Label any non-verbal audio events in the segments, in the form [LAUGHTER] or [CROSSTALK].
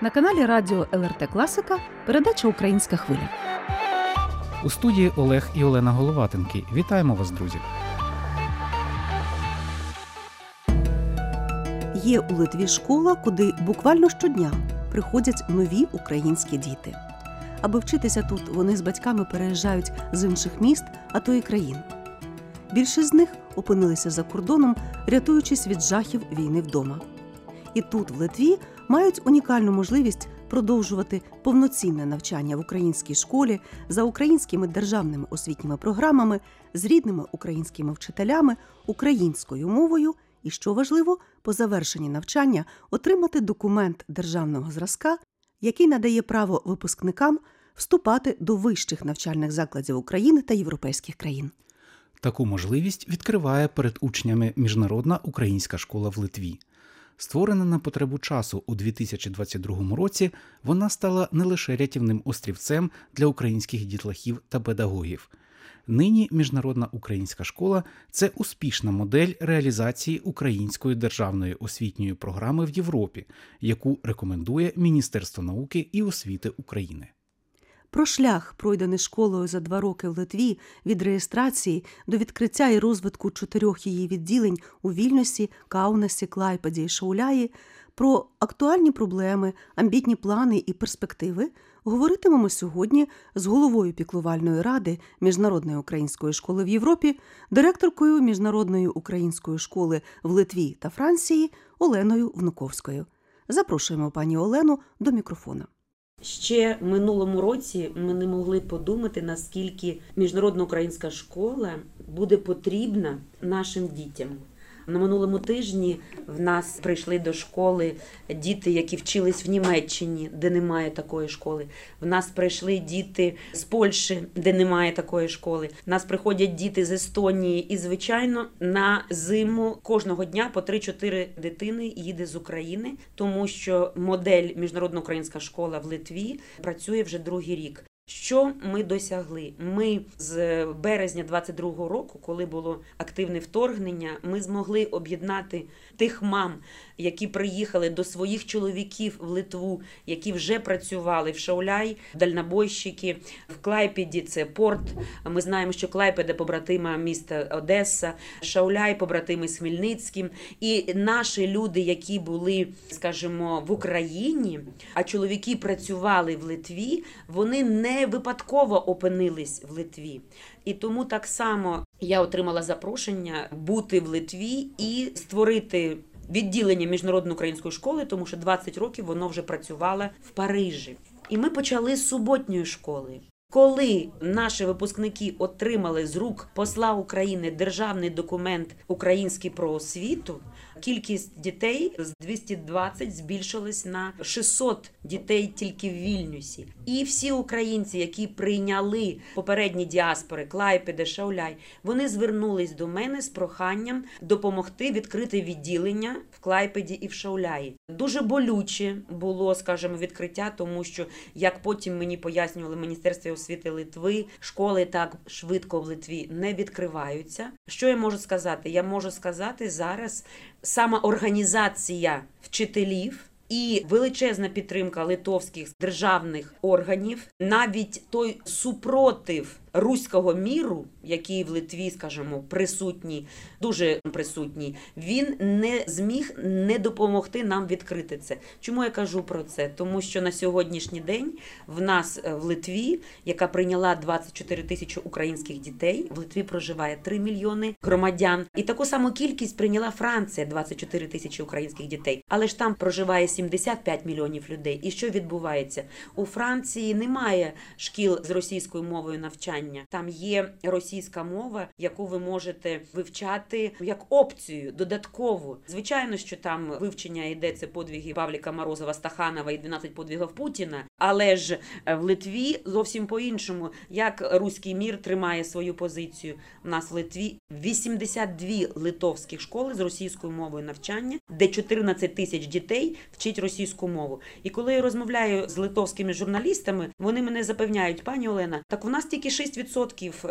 На каналі Радіо ЛРТ Класика передача Українська хвиля. У студії Олег і Олена Головатенки. Вітаємо вас, друзі! Є у Литві школа, куди буквально щодня приходять нові українські діти. Аби вчитися тут, вони з батьками переїжджають з інших міст, а то й країн. Більшість з них опинилися за кордоном, рятуючись від жахів війни вдома. І тут, в Литві, мають унікальну можливість продовжувати повноцінне навчання в українській школі за українськими державними освітніми програмами з рідними українськими вчителями, українською мовою і, що важливо, по завершенні навчання отримати документ державного зразка, який надає право випускникам вступати до вищих навчальних закладів України та європейських країн. Таку можливість відкриває перед учнями Міжнародна українська школа в Литві. Створена на потребу часу у 2022 році, вона стала не лише рятівним острівцем для українських дітлахів та педагогів. Нині Міжнародна українська школа це успішна модель реалізації української державної освітньої програми в Європі, яку рекомендує Міністерство науки і освіти України. Про шлях, пройдений школою за два роки в Литві від реєстрації до відкриття і розвитку чотирьох її відділень у Вільнюсі, Каунасі, Клайпеді і Шауляї, про актуальні проблеми, амбітні плани і перспективи говоритимемо сьогодні з головою піклувальної ради Міжнародної української школи в Європі, директоркою Міжнародної української школи в Литві та Франції Оленою Внуковською. Запрошуємо пані Олену до мікрофона. Ще минулому році ми не могли подумати, наскільки міжнародна українська школа буде потрібна нашим дітям. На минулому тижні в нас прийшли до школи діти, які вчились в Німеччині, де немає такої школи. В нас прийшли діти з Польщі, де немає такої школи. В нас приходять діти з Естонії, і звичайно, на зиму кожного дня по 3-4 дитини їде з України, тому що модель міжнародна українська школа в Литві працює вже другий рік. Що ми досягли? Ми з березня 22-го року, коли було активне вторгнення, ми змогли об'єднати тих мам, які приїхали до своїх чоловіків в Литву, які вже працювали в Шауляй, дальнобойщики, в Клайпеді це порт. Ми знаємо, що Клайпеда побратима міста Одеса, Шауляй, побратими Хмельницьким. І наші люди, які були, скажімо, в Україні, а чоловіки працювали в Литві, вони не випадково опинились в Литві. І тому так само я отримала запрошення бути в Литві і створити відділення міжнародної української школи, тому що 20 років воно вже працювало в Парижі. І ми почали з суботньої школи. Коли наші випускники отримали з рук посла України державний документ український про освіту, кількість дітей з 220 збільшилась на 600 дітей тільки в Вільнюсі. І всі українці, які прийняли попередні діаспори Клайпеде, Шауляй, вони звернулись до мене з проханням допомогти відкрити відділення в Клайпеді і в Шауляї. Дуже болюче було, скажімо, відкриття, тому що як потім мені пояснювали Міністерство освіти Литви, школи так швидко в Литві не відкриваються. Що я можу сказати? Я можу сказати зараз сама організація вчителів. І величезна підтримка литовських державних органів, навіть той супротив руського міру, який в Литві, скажімо, присутній, дуже присутній, він не зміг не допомогти нам відкрити це. Чому я кажу про це? Тому що на сьогоднішній день в нас е, в Литві, яка прийняла 24 тисячі українських дітей, в Литві проживає 3 мільйони громадян, і таку саму кількість прийняла Франція 24 тисячі українських дітей. Але ж там проживає 75 мільйонів людей. І що відбувається у Франції? Немає шкіл з російською мовою навчання навчання. Там є російська мова, яку ви можете вивчати як опцію додаткову. Звичайно, що там вивчення йде це подвиги Павліка Морозова Стаханова і 12 подвигів Путіна. Але ж в Литві зовсім по іншому, як руський мір тримає свою позицію. У нас в Литві 82 литовських школи з російською мовою навчання, де 14 тисяч дітей вчить російську мову. І коли я розмовляю з литовськими журналістами, вони мене запевняють, пані Олена, так у нас тільки 6%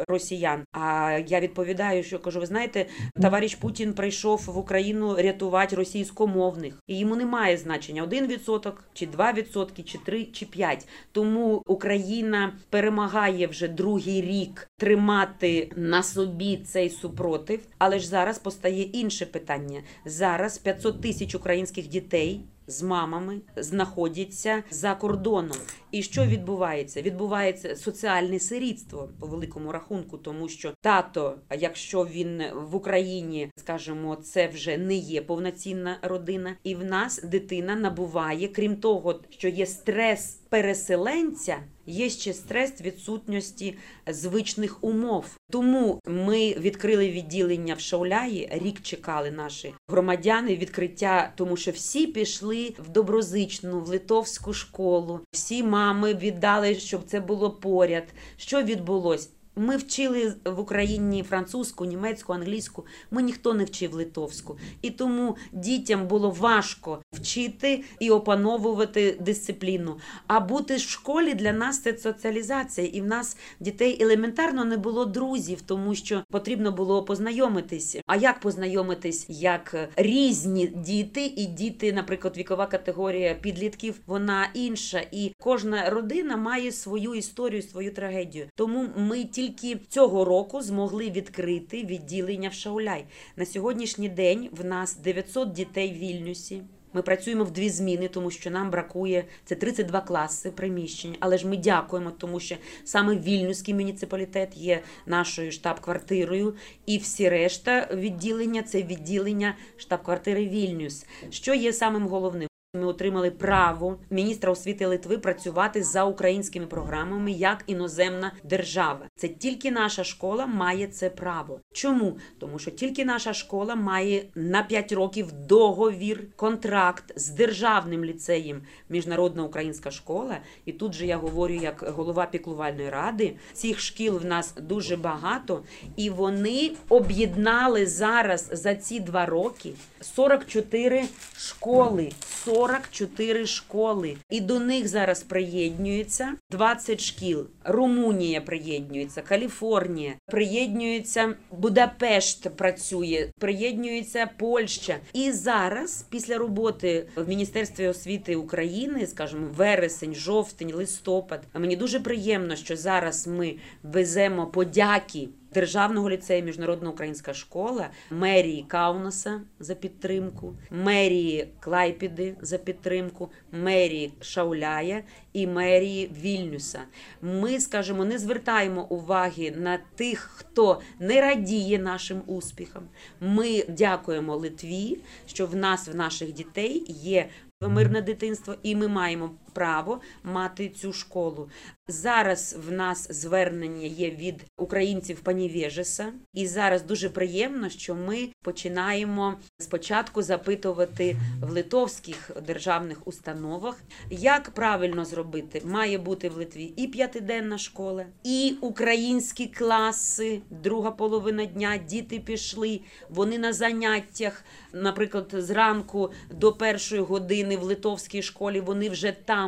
росіян. А я відповідаю, що кажу, ви знаєте, товариш Путін прийшов в Україну рятувати російськомовних, і йому немає значення 1% чи 2%, чи 3, чи 5. Тому Україна перемагає вже другий рік тримати на собі цей супротив. Але ж зараз постає інше питання. Зараз 500 тисяч українських дітей. З мамами знаходяться за кордоном, і що відбувається? Відбувається соціальне сирітство по великому рахунку, тому що тато, якщо він в Україні, скажімо, це вже не є повноцінна родина, і в нас дитина набуває, крім того, що є стрес переселенця. Є ще стрес відсутності звичних умов. Тому ми відкрили відділення в Шауляї. Рік чекали наші громадяни відкриття, тому що всі пішли в доброзичну, в литовську школу. Всі мами віддали, щоб це було поряд. Що відбулось? Ми вчили в Україні французьку, німецьку, англійську. Ми ніхто не вчив литовську, і тому дітям було важко вчити і опановувати дисципліну. А бути в школі для нас це соціалізація, і в нас дітей елементарно не було друзів, тому що потрібно було познайомитись. А як познайомитись, як різні діти, і діти, наприклад, вікова категорія підлітків, вона інша, і кожна родина має свою історію, свою трагедію. Тому ми тільки цього року змогли відкрити відділення в Шауляй. На сьогоднішній день в нас 900 дітей в Вільнюсі. Ми працюємо в дві зміни, тому що нам бракує це 32 класи приміщень. Але ж ми дякуємо, тому що саме Вільнюський муніципалітет є нашою штаб-квартирою, і всі решта відділення це відділення штаб-квартири Вільнюс. Що є самим головним? Ми отримали право міністра освіти Литви працювати за українськими програмами як іноземна держава. Це тільки наша школа має це право. Чому? Тому що тільки наша школа має на 5 років договір, контракт з державним ліцеєм Міжнародна українська школа. І тут же я говорю як голова піклувальної ради. Цих шкіл в нас дуже багато, і вони об'єднали зараз за ці два роки 44 школи. 44 школи, і до них зараз приєднується 20 шкіл. Румунія приєднується, Каліфорнія приєднується, Будапешт працює, приєднується Польща. І зараз, після роботи в Міністерстві освіти України, скажімо, вересень, жовтень, листопад, мені дуже приємно, що зараз ми веземо подяки. Державного ліцею Міжнародна українська школа, мерії Каунаса за підтримку, мерії Клайпіди за підтримку, мерії Шауляя і мерії Вільнюса. Ми, скажімо, не звертаємо уваги на тих, хто не радіє нашим успіхам. Ми дякуємо Литві, що в нас, в наших дітей, є мирне дитинство, і ми маємо право мати цю школу. Зараз в нас звернення є від українців Панівєжеса, і зараз дуже приємно, що ми починаємо спочатку запитувати в литовських державних установах, як правильно зробити. Має бути в Литві і п'ятиденна школа, і українські класи, друга половина дня. Діти пішли, вони на заняттях, наприклад, зранку до першої години в литовській школі. Вони вже там,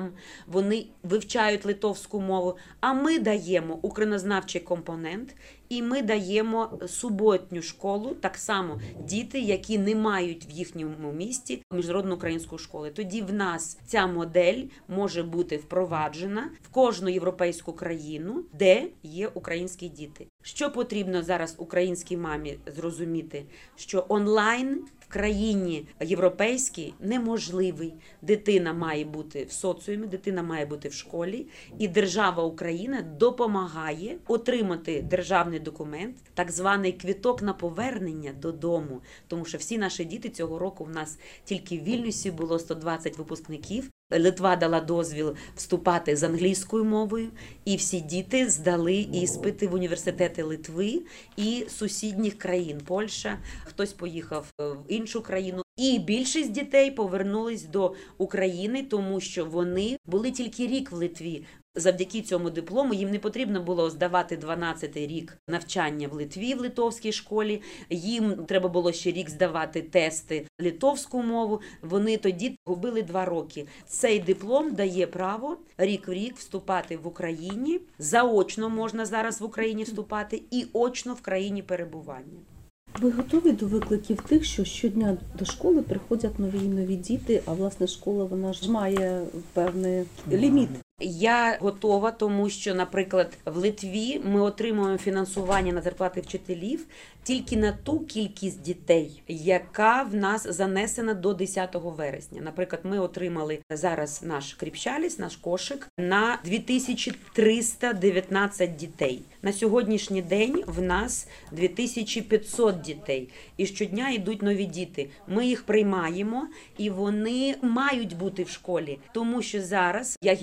вони вивчають литовську мову. А ми даємо українознавчий компонент, і ми даємо суботню школу, так само діти, які не мають в їхньому місті міжнародну українську школу. Тоді в нас ця модель може бути впроваджена в кожну європейську країну, де є українські діти. Що потрібно зараз українській мамі зрозуміти, що онлайн в країні європейській неможливий. Дитина має бути в соціумі, дитина має бути в школі, і держава Україна допомагає отримати державний документ, так званий квіток на повернення додому. Тому що всі наші діти цього року в нас тільки в Вільнюсі було 120 випускників. Литва дала дозвіл вступати з англійською мовою, і всі діти здали іспити в університети Литви і сусідніх країн. Польща, хтось поїхав в іншу країну. І більшість дітей повернулись до України, тому що вони були тільки рік в Литві. Завдяки цьому диплому їм не потрібно було здавати 12-й рік навчання в Литві в литовській школі. Їм треба було ще рік здавати тести литовську мову. Вони тоді губили два роки. Цей диплом дає право рік в рік вступати в Україні. Заочно можна зараз в Україні вступати і очно в країні перебування. Ви готові до викликів тих, що щодня до школи приходять нові і нові діти, а власне школа вона ж має певний ліміт. Я готова, тому що, наприклад, в Литві ми отримуємо фінансування на зарплати вчителів тільки на ту кількість дітей, яка в нас занесена до 10 вересня. Наприклад, ми отримали зараз наш кріпчаліс, наш кошик на 2319 дітей. На сьогоднішній день в нас 2500 дітей, і щодня йдуть нові діти. Ми їх приймаємо, і вони мають бути в школі, тому що зараз я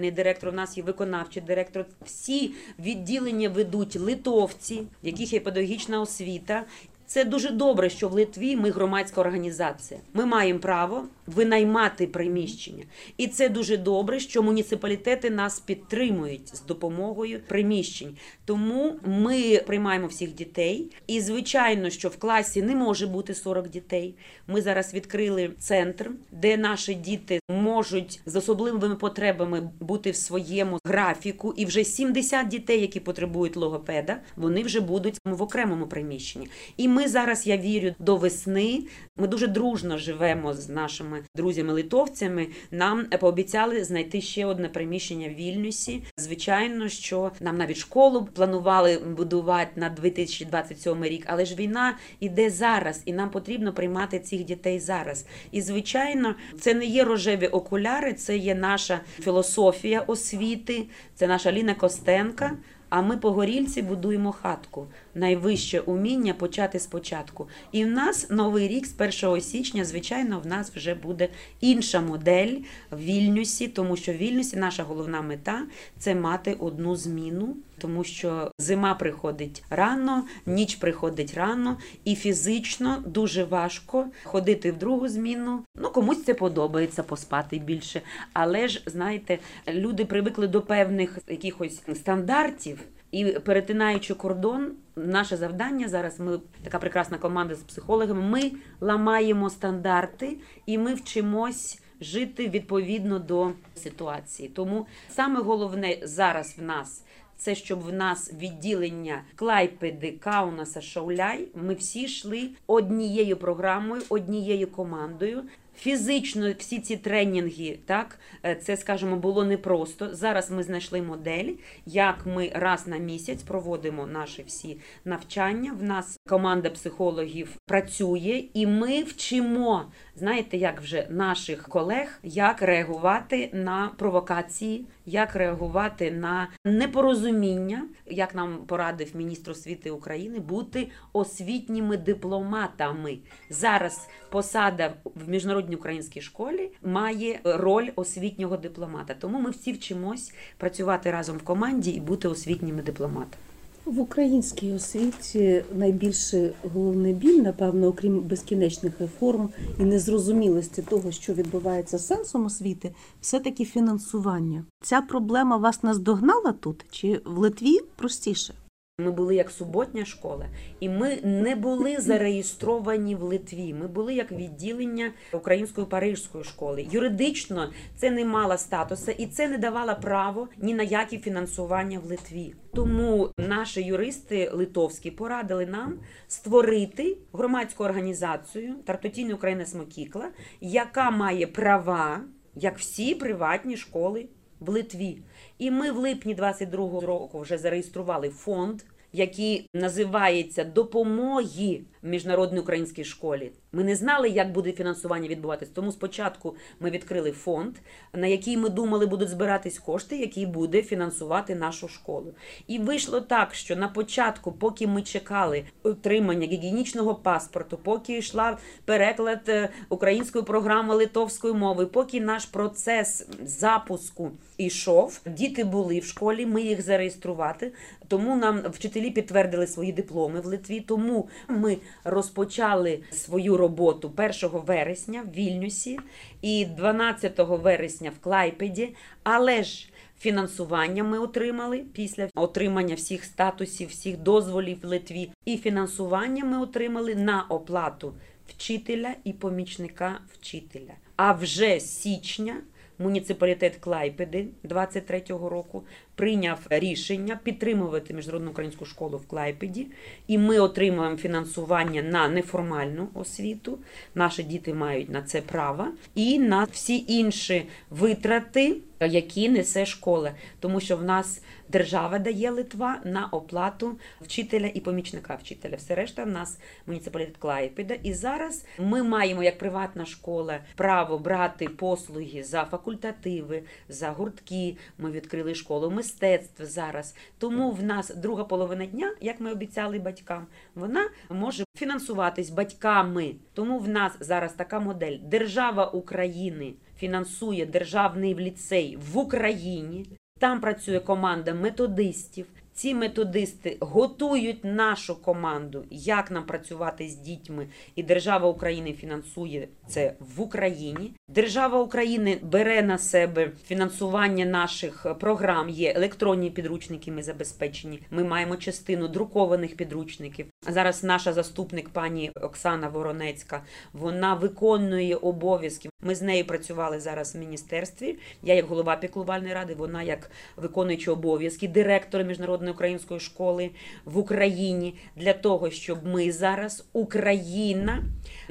генеральний директор. У нас є виконавчий директор. Всі відділення ведуть литовці, в яких є педагогічна освіта. Це дуже добре, що в Литві ми громадська організація. Ми маємо право винаймати приміщення, і це дуже добре, що муніципалітети нас підтримують з допомогою приміщень. Тому ми приймаємо всіх дітей. І звичайно, що в класі не може бути 40 дітей. Ми зараз відкрили центр, де наші діти можуть з особливими потребами бути в своєму графіку. І вже 70 дітей, які потребують логопеда, вони вже будуть в окремому приміщенні. І ми зараз, я вірю, до весни. Ми дуже дружно живемо з нашими друзями-литовцями. Нам пообіцяли знайти ще одне приміщення в Вільнюсі. Звичайно, що нам навіть школу планували будувати на 2027 рік, але ж війна іде зараз, і нам потрібно приймати цих дітей зараз. І звичайно, це не є рожеві окуляри, це є наша філософія освіти, це наша Ліна Костенка. А ми по горільці будуємо хатку. Найвище уміння почати спочатку. І в нас новий рік з 1 січня, звичайно, в нас вже буде інша модель в Вільнюсі, тому що в Вільнюсі наша головна мета це мати одну зміну, тому що зима приходить рано, ніч приходить рано, і фізично дуже важко ходити в другу зміну. Ну комусь це подобається поспати більше. Але ж знаєте, люди привикли до певних якихось стандартів. І перетинаючи кордон, наше завдання зараз. Ми така прекрасна команда з психологами. Ми ламаємо стандарти і ми вчимось жити відповідно до ситуації. Тому саме головне зараз в нас. Це щоб в нас відділення Клайпеди, Каунаса, Шауляй. Ми всі йшли однією програмою, однією командою. Фізично всі ці тренінги, так е, це скажімо, було непросто. Зараз ми знайшли модель, як ми раз на місяць проводимо наші всі навчання. В нас команда психологів працює, і ми вчимо, знаєте, як вже наших колег, як реагувати на провокації, як реагувати на непорозуміння, як нам порадив міністр освіти України, бути освітніми дипломатами. Зараз посада в міжнародній українській школі має роль освітнього дипломата. Тому ми всі вчимось працювати разом в команді і бути освітніми дипломатами. В українській освіті найбільше головний біль, напевно, окрім безкінечних реформ і незрозумілості того, що відбувається з сенсом освіти, все-таки фінансування. Ця проблема вас наздогнала тут чи в Литві простіше? Ми були як суботня школа, і ми не були зареєстровані в Литві. Ми були як відділення української парижської школи. Юридично це не мало статусу і це не давало право ні на які фінансування в Литві. Тому наші юристи литовські порадили нам створити громадську організацію Тартотійна Україна Смокікла, яка має права, як всі приватні школи в Литві. І ми в липні 22-го року вже зареєстрували фонд, який називаються Допомоги міжнародній українській школі. Ми не знали, як буде фінансування відбуватись. Тому спочатку ми відкрили фонд, на який ми думали, будуть збиратись кошти, який буде фінансувати нашу школу. І вийшло так, що на початку, поки ми чекали отримання гігієнічного паспорту, поки йшла переклад е, української програми литовської мови, поки наш процес запуску йшов, діти були в школі, ми їх зареєструвати. Тому нам вчителі підтвердили свої дипломи в Литві. Тому ми розпочали свою роботу 1 вересня в Вільнюсі і 12 вересня в Клайпеді, але ж фінансування ми отримали після отримання всіх статусів, всіх дозволів в Литві. І фінансування ми отримали на оплату вчителя і помічника вчителя. А вже з січня муніципалітет Клайпеди 23-го року прийняв рішення підтримувати міжнародну українську школу в Клайпеді, і ми отримуємо фінансування на неформальну освіту. Наші діти мають на це право, і на всі інші витрати, які несе школа, тому що в нас держава дає Литва на оплату вчителя і помічника вчителя. Все решта в нас муніципалітет Клайпеда. І зараз ми маємо як приватна школа право брати послуги за факультативи, за гуртки. Ми відкрили школу мистецтв зараз. Тому в нас друга половина дня, як ми обіцяли батькам, вона може фінансуватись батьками. Тому в нас зараз така модель. Держава України фінансує державний ліцей в Україні. Там працює команда методистів. Ці методисти готують нашу команду, як нам працювати з дітьми, і держава України фінансує це в Україні. Держава України бере на себе фінансування наших програм. Є електронні підручники. Ми забезпечені. Ми маємо частину друкованих підручників. Зараз наша заступник, пані Оксана Воронецька, вона виконує обов'язки. Ми з нею працювали зараз в міністерстві. Я як голова піклувальної ради, вона як виконуючий обов'язки директора міжнародної української школи в Україні для того, щоб ми зараз Україна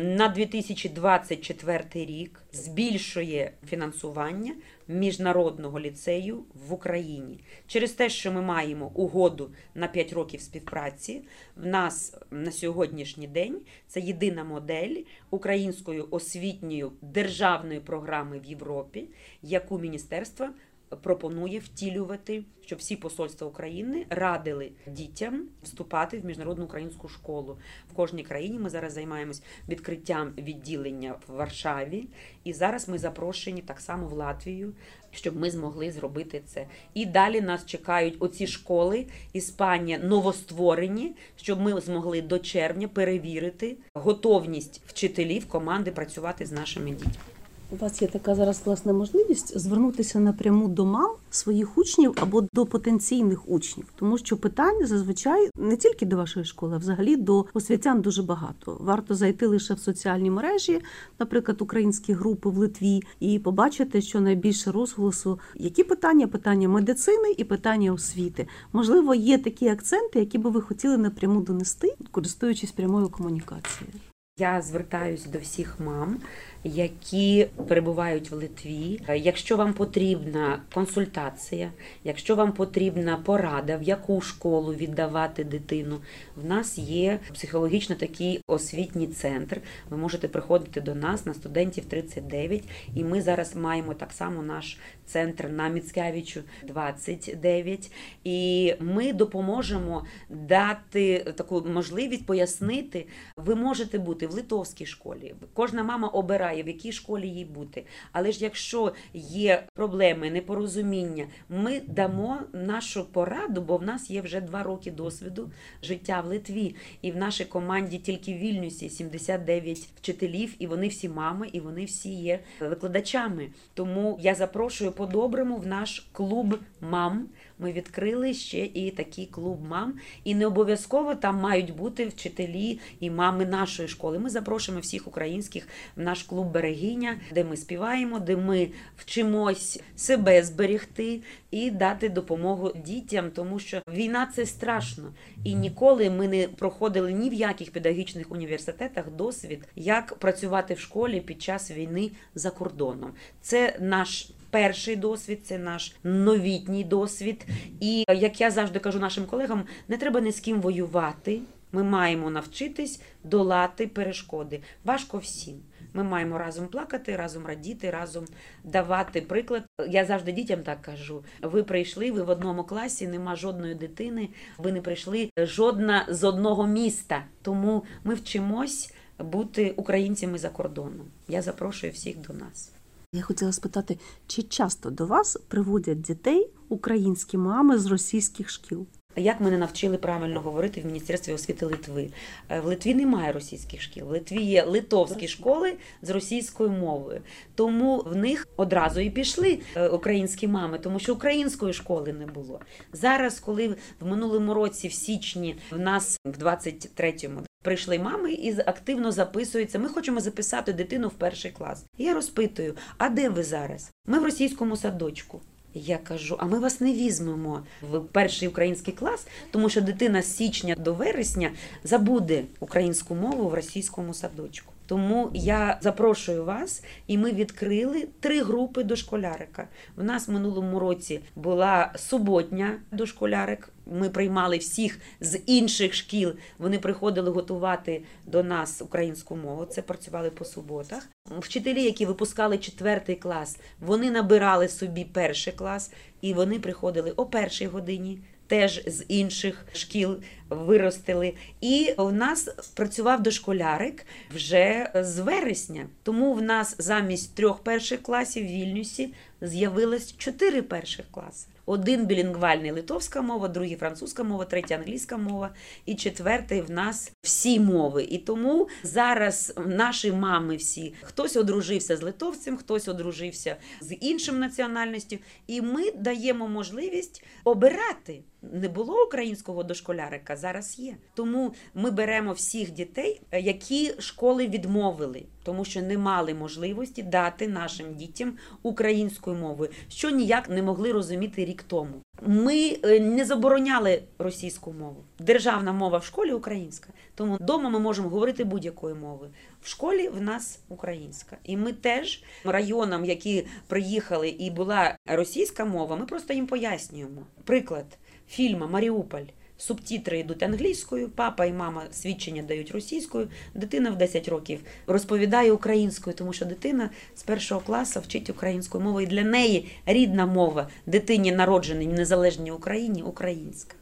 на 2024 рік збільшує фінансування міжнародного ліцею в Україні через те, що ми маємо угоду на 5 років співпраці. В нас на сьогоднішній день це єдина модель української освітньої державної програми в Європі, яку міністерство пропонує втілювати, щоб всі посольства України радили дітям вступати в міжнародну українську школу. В кожній країні ми зараз займаємось відкриттям відділення в Варшаві, і зараз ми запрошені так само в Латвію, щоб ми змогли зробити це. І далі нас чекають оці школи Іспанія новостворені, щоб ми змогли до червня перевірити готовність вчителів команди працювати з нашими дітьми. У вас є така зараз власна можливість звернутися напряму до мам своїх учнів або до потенційних учнів, тому що питань зазвичай не тільки до вашої школи, а взагалі до освітян дуже багато. Варто зайти лише в соціальні мережі, наприклад, українські групи в Литві, і побачити, що найбільше розголосу які питання питання медицини і питання освіти. Можливо, є такі акценти, які би ви хотіли напряму донести, користуючись прямою комунікацією. Я звертаюсь до всіх мам, які перебувають в Литві. Якщо вам потрібна консультація, якщо вам потрібна порада, в яку школу віддавати дитину, в нас є психологічно такий освітній центр. Ви можете приходити до нас на студентів 39, і ми зараз маємо так само наш центр на Міцкевичу 29. І ми допоможемо дати таку можливість пояснити, ви можете бути в литовській школі. Кожна мама обирає, в якій школі їй бути. Але ж якщо є проблеми, непорозуміння, ми дамо нашу пораду, бо в нас є вже два роки досвіду життя в Литві. І в нашій команді тільки в Вільнюсі 79 вчителів, і вони всі мами, і вони всі є викладачами. Тому я запрошую по-доброму в наш клуб мам. Ми відкрили ще і такий клуб мам. І не обов'язково там мають бути вчителі і мами нашої школи. Ми запрошуємо всіх українських в наш клуб Берегиня, де ми співаємо, де ми вчимось себе зберегти і дати допомогу дітям, тому що війна це страшно. І ніколи ми не проходили ні в яких педагогічних університетах досвід, як працювати в школі під час війни за кордоном. Це наш. Перший досвід це наш новітній досвід. І як я завжди кажу нашим колегам, не треба ні з ким воювати. Ми маємо навчитись долати перешкоди. Важко всім. Ми маємо разом плакати, разом радіти, разом давати приклад. Я завжди дітям так кажу: ви прийшли, ви в одному класі, нема жодної дитини, ви не прийшли жодна з одного міста. Тому ми вчимось бути українцями за кордоном. Я запрошую всіх до нас. Я хотіла спитати, чи часто до вас приводять дітей українські мами з російських шкіл? Як мене навчили правильно говорити в Міністерстві освіти Литви? Е, В Литві немає російських шкіл. В Литві є литовські школи з російською мовою. Тому в них одразу і пішли е, українські мами, тому що української школи не було. Зараз, коли в минулому році, в січні, в нас в 23-му Прийшли мами і активно записуються. Ми хочемо записати дитину в перший клас. Я розпитую: а де ви зараз? Ми в російському садочку. Я кажу, а ми вас не візьмемо в перший український клас, тому що дитина з січня до вересня забуде українську мову в російському садочку. Тому я запрошую вас, і ми відкрили три групи дошколярика. В нас в минулому році була суботня дошколярик. Ми приймали всіх з інших шкіл. Вони приходили готувати до нас українську мову. Це працювали по суботах. Вчителі, які випускали четвертий клас, вони набирали собі перший клас, і вони приходили о першій годині. Теж з інших шкіл виростили. І в нас працював дошколярик вже з вересня. Тому в нас замість трьох перших класів в Вільнюсі з'явилось чотири перших класи. Один білінгвальний литовська мова, другий французька мова, третя англійська мова, і четвертий в нас всі мови. І тому зараз наші мами всі хтось одружився з литовцем, хтось одружився з іншим національністю, і ми даємо можливість обирати. Не було українського дошколярика, зараз є. Тому ми беремо всіх дітей, які школи відмовили, тому що не мали можливості дати нашим дітям українською мовою, що ніяк не могли розуміти рік тому. Ми е, не забороняли російську мову. Державна мова в школі українська. Тому вдома ми можемо говорити будь-якою мовою. В школі в нас українська. І ми теж районам, які приїхали, і була російська мова, ми просто їм пояснюємо. Приклад фільму Маріуполь. Субтітри йдуть англійською, папа і мама свідчення дають російською. Дитина в 10 років розповідає українською, тому що дитина з першого класу вчить українську мову, і для неї рідна мова дитині, народженій в незалежній Україні, українська.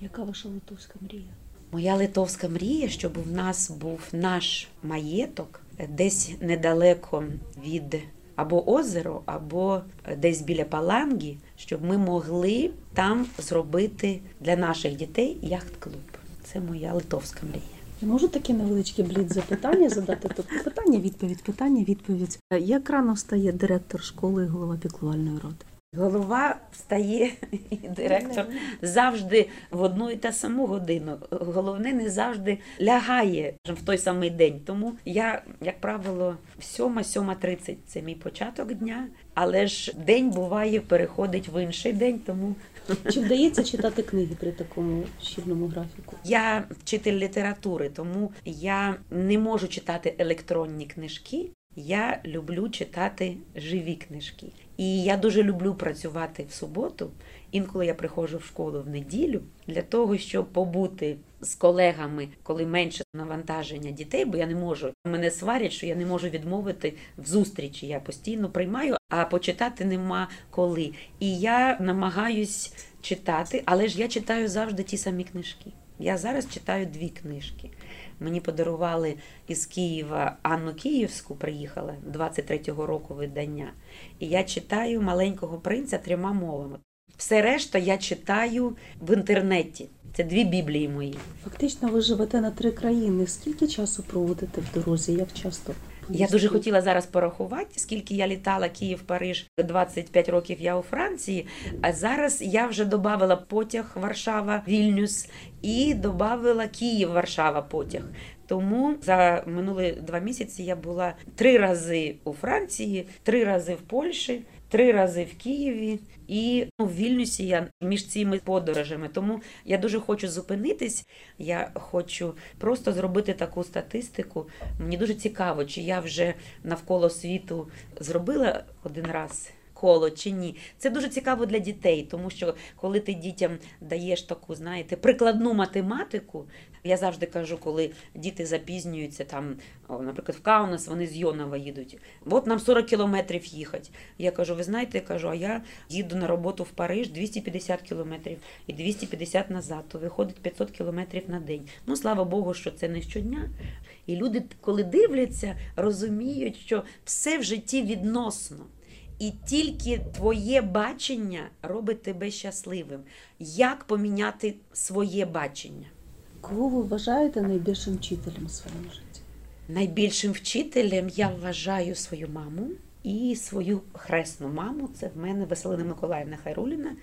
Яка ваша литовська мрія? Моя литовська мрія, щоб в нас був наш маєток десь недалеко від або озеро, або десь біля Паланги, щоб ми могли там зробити для наших дітей яхт-клуб. Це моя литовська мрія. Я можу таке невеличке блід запитання задати? Тобто Питання, відповідь, питання, відповідь. Як рано встає директор школи і голова піклувальної ради? Голова встає [LAUGHS] і директор завжди в одну і та саму годину. Головне не завжди лягає в той самий день. Тому я, як правило, сьома, сьома тридцять це мій початок дня, але ж день буває, переходить в інший день, тому [LAUGHS] чи вдається читати книги при такому щільному графіку? я вчитель літератури, тому я не можу читати електронні книжки. Я люблю читати живі книжки. І я дуже люблю працювати в суботу. Інколи я приходжу в школу в неділю для того, щоб побути з колегами, коли менше навантаження дітей, бо я не можу. Мене сварять, що я не можу відмовити в зустрічі. Я постійно приймаю, а почитати нема коли. І я намагаюсь читати, але ж я читаю завжди ті самі книжки. Я зараз читаю дві книжки. Мені подарували із Києва Анну Київську, приїхала 23-го року видання. І я читаю маленького принця трьома мовами. Все решта я читаю в інтернеті. Це дві біблії мої. Фактично, ви живете на три країни. Скільки часу проводите в дорозі? Як часто? Я дуже хотіла зараз порахувати, скільки я літала Київ, Париж 25 років я у Франції. А зараз я вже додавала потяг Варшава, Вільнюс і додавала Київ, Варшава потяг. Тому за минулі два місяці я була три рази у Франції, три рази в Польщі, три рази в Києві і ну, в Вільнюсі я між цими подорожами. Тому я дуже хочу зупинитись. Я хочу просто зробити таку статистику. Мені дуже цікаво, чи я вже навколо світу зробила один раз. Коло чи ні, це дуже цікаво для дітей, тому що коли ти дітям даєш таку, знаєте, прикладну математику, я завжди кажу, коли діти запізнюються там, наприклад, в Каунас, вони з Йонова їдуть. От нам 40 кілометрів їхати. Я кажу, ви знаєте, я кажу, а я їду на роботу в Париж 250 кілометрів і 250 назад, то виходить 500 кілометрів на день. Ну, слава Богу, що це не щодня. І люди, коли дивляться, розуміють, що все в житті відносно. І тільки твоє бачення робить тебе щасливим. Як поміняти своє бачення? Кого ви вважаєте найбільшим вчителем у своєму житті? Найбільшим вчителем я вважаю свою маму і свою хресну маму. Це в мене Василина Миколаївна Хайруліна.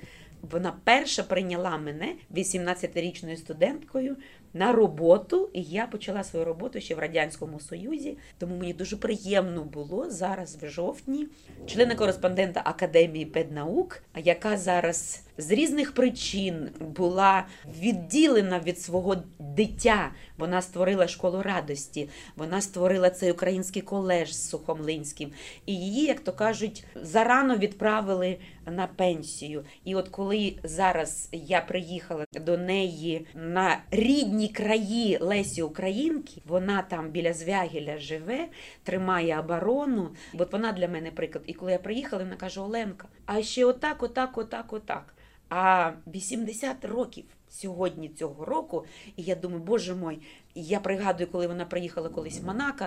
Вона перша прийняла мене 18-річною студенткою на роботу, і я почала свою роботу ще в Радянському Союзі. Тому мені дуже приємно було зараз в жовтні члена кореспондента Академії педнаук, яка зараз з різних причин була відділена від свого дитя. Вона створила школу радості, вона створила цей український колеж з Сухомлинським. І її, як то кажуть, зарано відправили на пенсію. І от коли зараз я приїхала до неї на рідні краї Лесі Українки, вона там біля Звягіля живе, тримає оборону. От вона для мене приклад. І коли я приїхала, вона каже: Оленка, а ще отак, отак, отак, отак. А 80 років сьогодні цього року, і я думаю, боже мой, я пригадую, коли вона приїхала колись в Монако,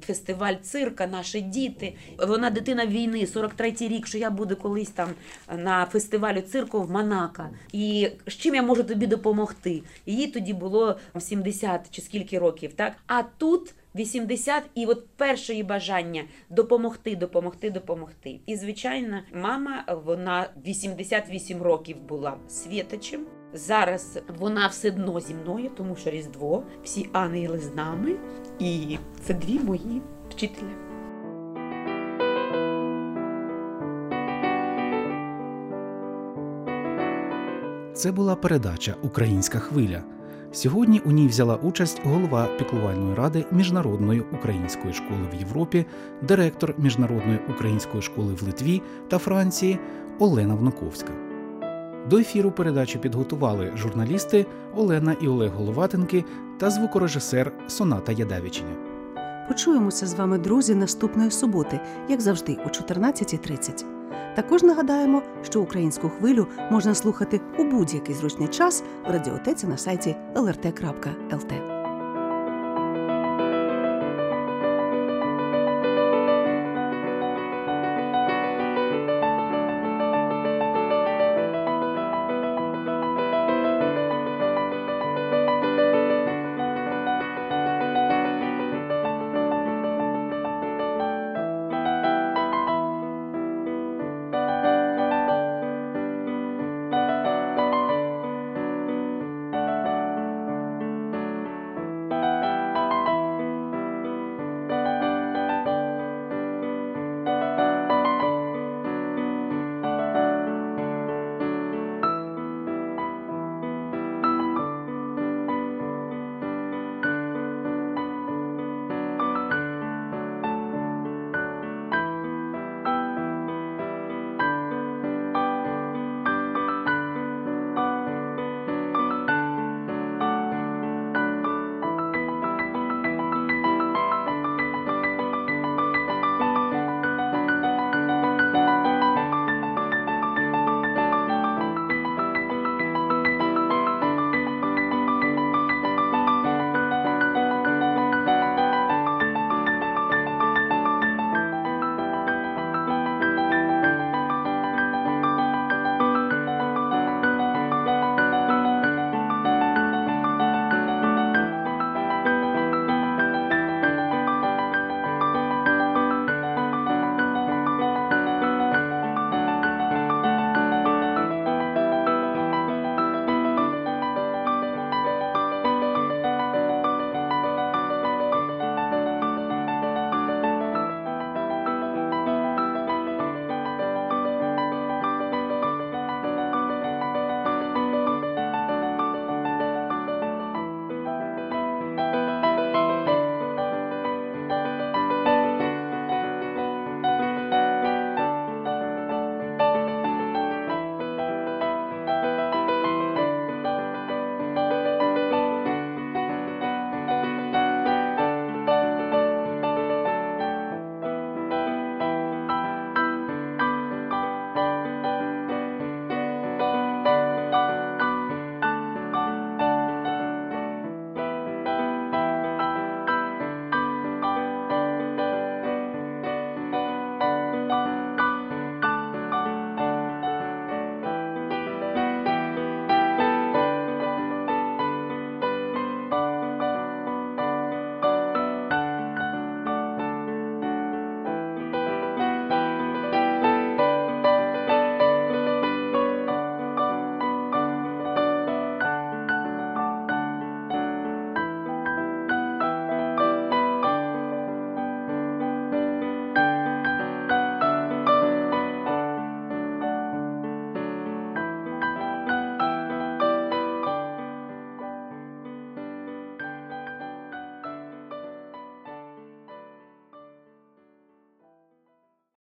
фестиваль цирка, наші діти. Вона дитина війни, 43-й рік, що я буду колись там на фестивалі цирку в Монако. І з чим я можу тобі допомогти? Їй тоді було 70 чи скільки років, так? А тут 80, і от перше її бажання допомогти, допомогти, допомогти. І звичайно, мама вона 88 років була світочем. Зараз вона все одно зі мною, тому що Різдво, всі ангели з нами, і це дві мої вчителі. Це була передача Українська хвиля. Сьогодні у ній взяла участь голова піклувальної ради Міжнародної української школи в Європі, директор Міжнародної української школи в Литві та Франції Олена Внуковська. До ефіру передачу підготували журналісти Олена і Олег Головатенки та звукорежисер Соната Ядавічення. Почуємося з вами, друзі, наступної суботи, як завжди, о 14.30. Також нагадаємо, що українську хвилю можна слухати у будь-який зручний час в радіотеці на сайті lrt.lt.